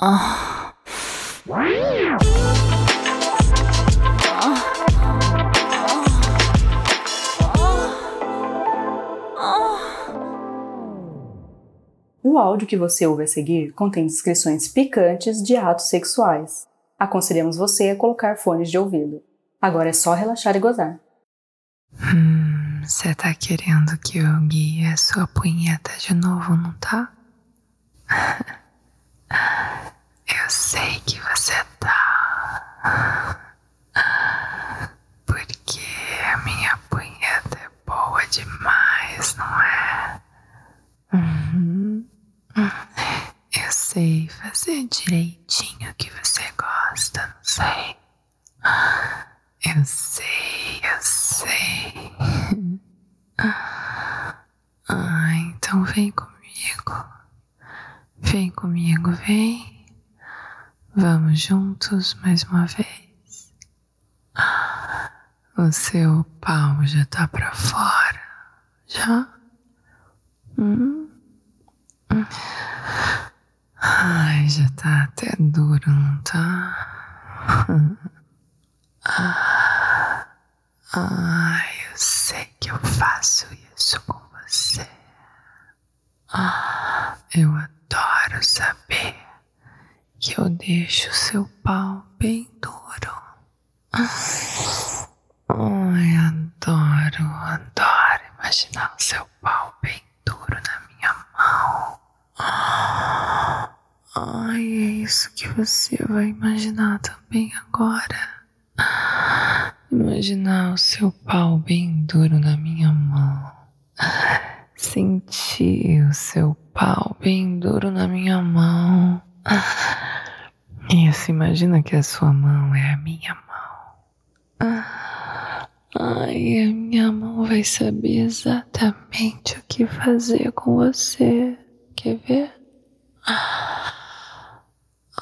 O áudio que você ouve a seguir contém descrições picantes de atos sexuais. Aconselhamos você a colocar fones de ouvido. Agora é só relaxar e gozar. Hum, você tá querendo que eu guie a sua punheta de novo, não tá? Eu sei que você tá. Porque a minha punheta é boa demais, não é? Uhum. Eu sei fazer direitinho o que você gosta, não sei. Eu sei, eu sei. Ah, então vem comigo. Vem comigo, vem. Vamos juntos mais uma vez. O seu pau já tá pra fora. Já? Hum? Ai, já tá até duro, não tá? Ai, eu sei que eu faço isso com você. Eu adoro saber eu deixo seu pau bem duro. Ai, adoro, adoro imaginar o seu pau bem duro na minha mão. Ai, é isso que você vai imaginar também agora. Imaginar o seu pau bem duro na minha mão. Sentir o seu pau bem duro na minha mão. Isso, imagina que a sua mão é a minha mão. Ai, a minha mão vai saber exatamente o que fazer com você. Quer ver?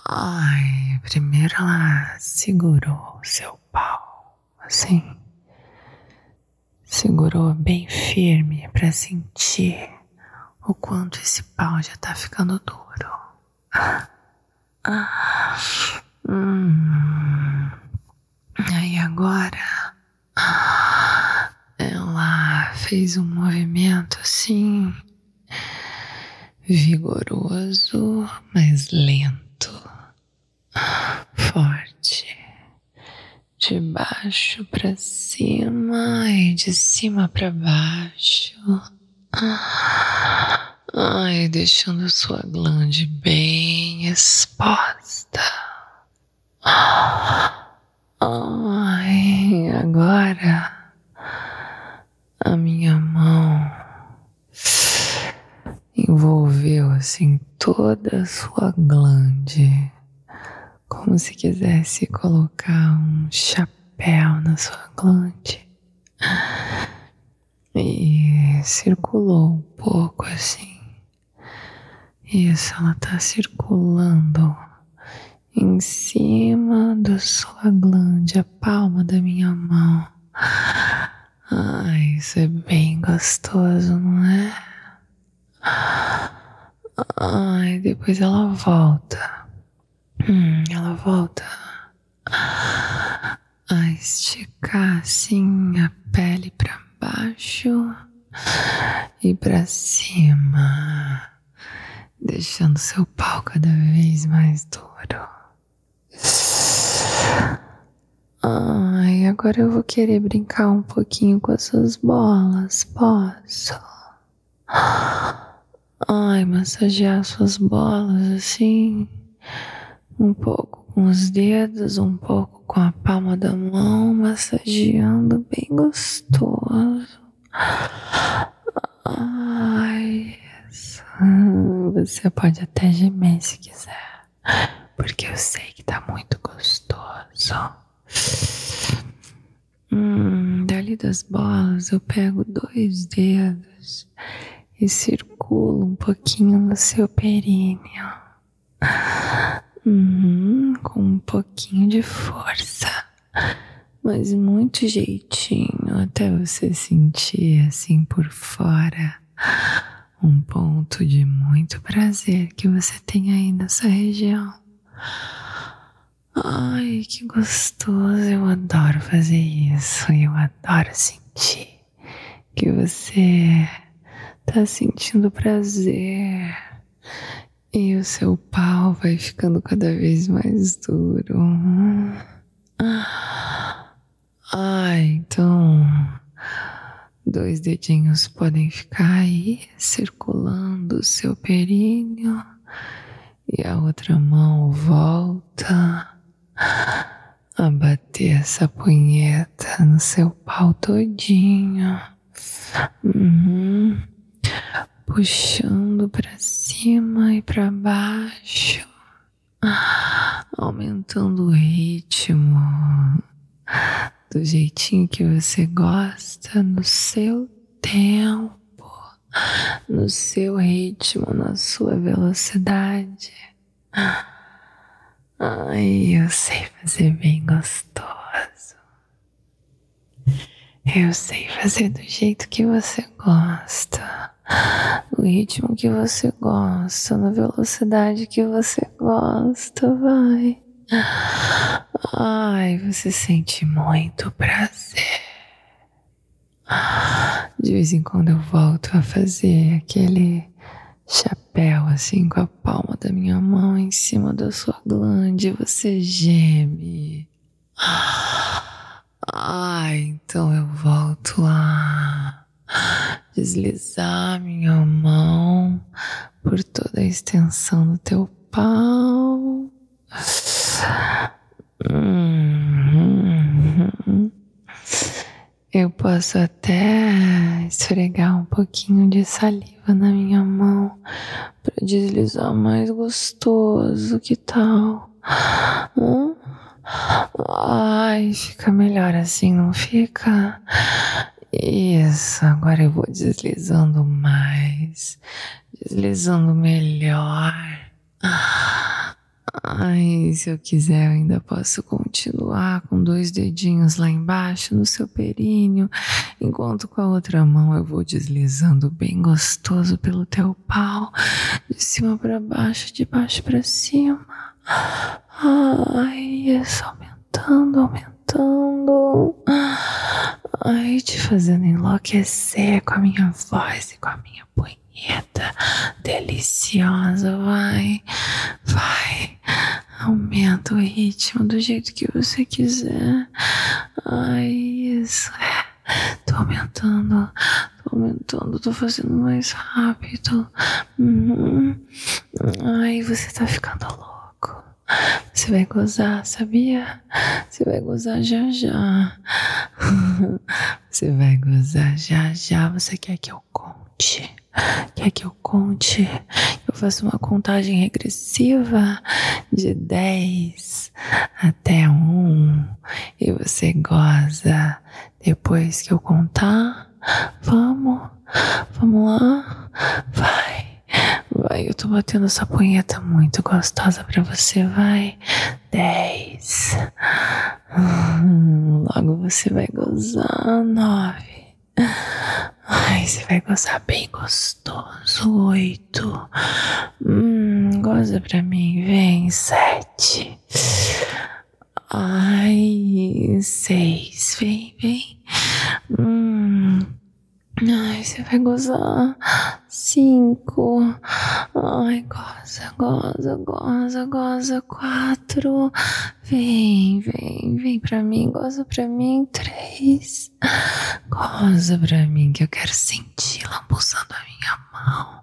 Ai, primeiro ela segurou o seu pau, assim. Segurou bem firme para sentir o quanto esse pau já tá ficando duro. Ah, hum. Aí agora ela fez um movimento assim vigoroso, mas lento, forte, de baixo para cima e de cima para baixo. Ai, deixando sua glande bem exposta. Ai, agora a minha mão envolveu assim toda a sua glande, como se quisesse colocar um chapéu na sua glande. E circulou um pouco assim. Isso, ela tá circulando em cima da sua glande, a palma da minha mão. Ai, isso é bem gostoso, não é? Ai, depois ela volta. Hum, ela volta a esticar assim a pele para baixo e para cima, deixando seu pau cada vez mais duro. Ai, agora eu vou querer brincar um pouquinho com as suas bolas, posso? Ai, massagear suas bolas assim, um pouco com os dedos, um pouco com a palma da mão, massageando bem gostoso. Ai, isso. Você pode até gemer se quiser, porque eu sei que tá muito gostoso. Hum, dali das bolas eu pego dois dedos e circula um pouquinho no seu períneo. Uhum, com um pouquinho de força, mas muito jeitinho até você sentir assim por fora um ponto de muito prazer que você tem aí nessa região. Ai, que gostoso! Eu adoro fazer isso. Eu adoro sentir que você tá sentindo prazer e o seu pau vai ficando cada vez mais duro. Ah, então dois dedinhos podem ficar aí circulando o seu períneo e a outra mão volta a bater essa punheta no seu pau todinho. Uhum. Puxando para cima e para baixo, aumentando o ritmo do jeitinho que você gosta, no seu tempo, no seu ritmo, na sua velocidade. Ai, eu sei fazer bem gostoso. Eu sei fazer do jeito que você gosta, no ritmo que você gosta, na velocidade que você gosta, vai. Ai, você sente muito prazer. De vez em quando eu volto a fazer aquele chapéu assim com a palma da minha mão em cima da sua glande, você geme. Ah, então eu volto a deslizar minha mão por toda a extensão do teu pau. Hum, eu posso até esfregar um pouquinho de saliva na minha mão para deslizar mais gostoso, que tal? Hum? Ai, fica melhor assim, não fica? Isso, agora eu vou deslizando mais, deslizando melhor. Ai, se eu quiser, eu ainda posso continuar com dois dedinhos lá embaixo no seu períneo, enquanto com a outra mão eu vou deslizando bem gostoso pelo teu pau, de cima para baixo, de baixo para cima. Ai, isso aumentando, aumentando. Ai, te fazendo enlouquecer com a minha voz e com a minha punheta deliciosa, vai, vai. Aumenta o ritmo do jeito que você quiser. Ai, isso é. Tô aumentando, tô aumentando, tô fazendo mais rápido. Uhum. Ai, você tá ficando louco. Você vai gozar, sabia? Você vai gozar já já. Você vai gozar já já. Você quer que eu conte? Quer que eu conte? Eu faço uma contagem regressiva de 10 até 1 e você goza depois que eu contar. Vamos, vamos lá, vai. Vai, eu tô batendo essa punheta muito gostosa pra você, vai. 10. logo você vai gozar. 9. Você vai gozar bem gostoso. Oito. Hum, goza pra mim, vem. Sete. Ai, seis. Vem, vem. Hum. Ai, você vai gozar. Cinco. Ai, goza, goza, goza, goza. Quatro. Vem, vem, vem pra mim, goza pra mim. Três. Goza pra mim, que eu quero sentir lambuzando a minha mão.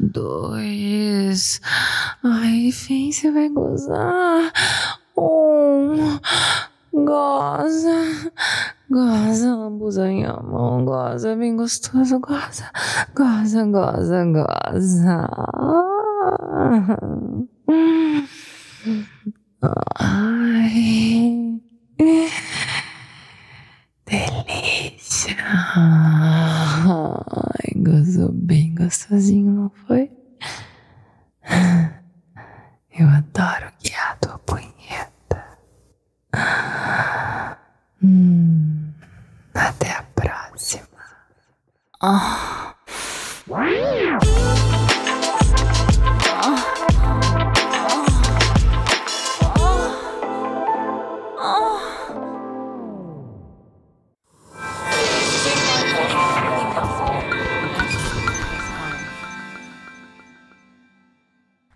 Dois. Ai, vem, você vai gozar. Um. Goza, goza, lambuza minha mão, goza, bem gostoso, goza, goza, goza, goza. Ai, delícia. Ai, gozou bem gostosinho, não foi? Eu adoro guiar a tua punheta. Hum,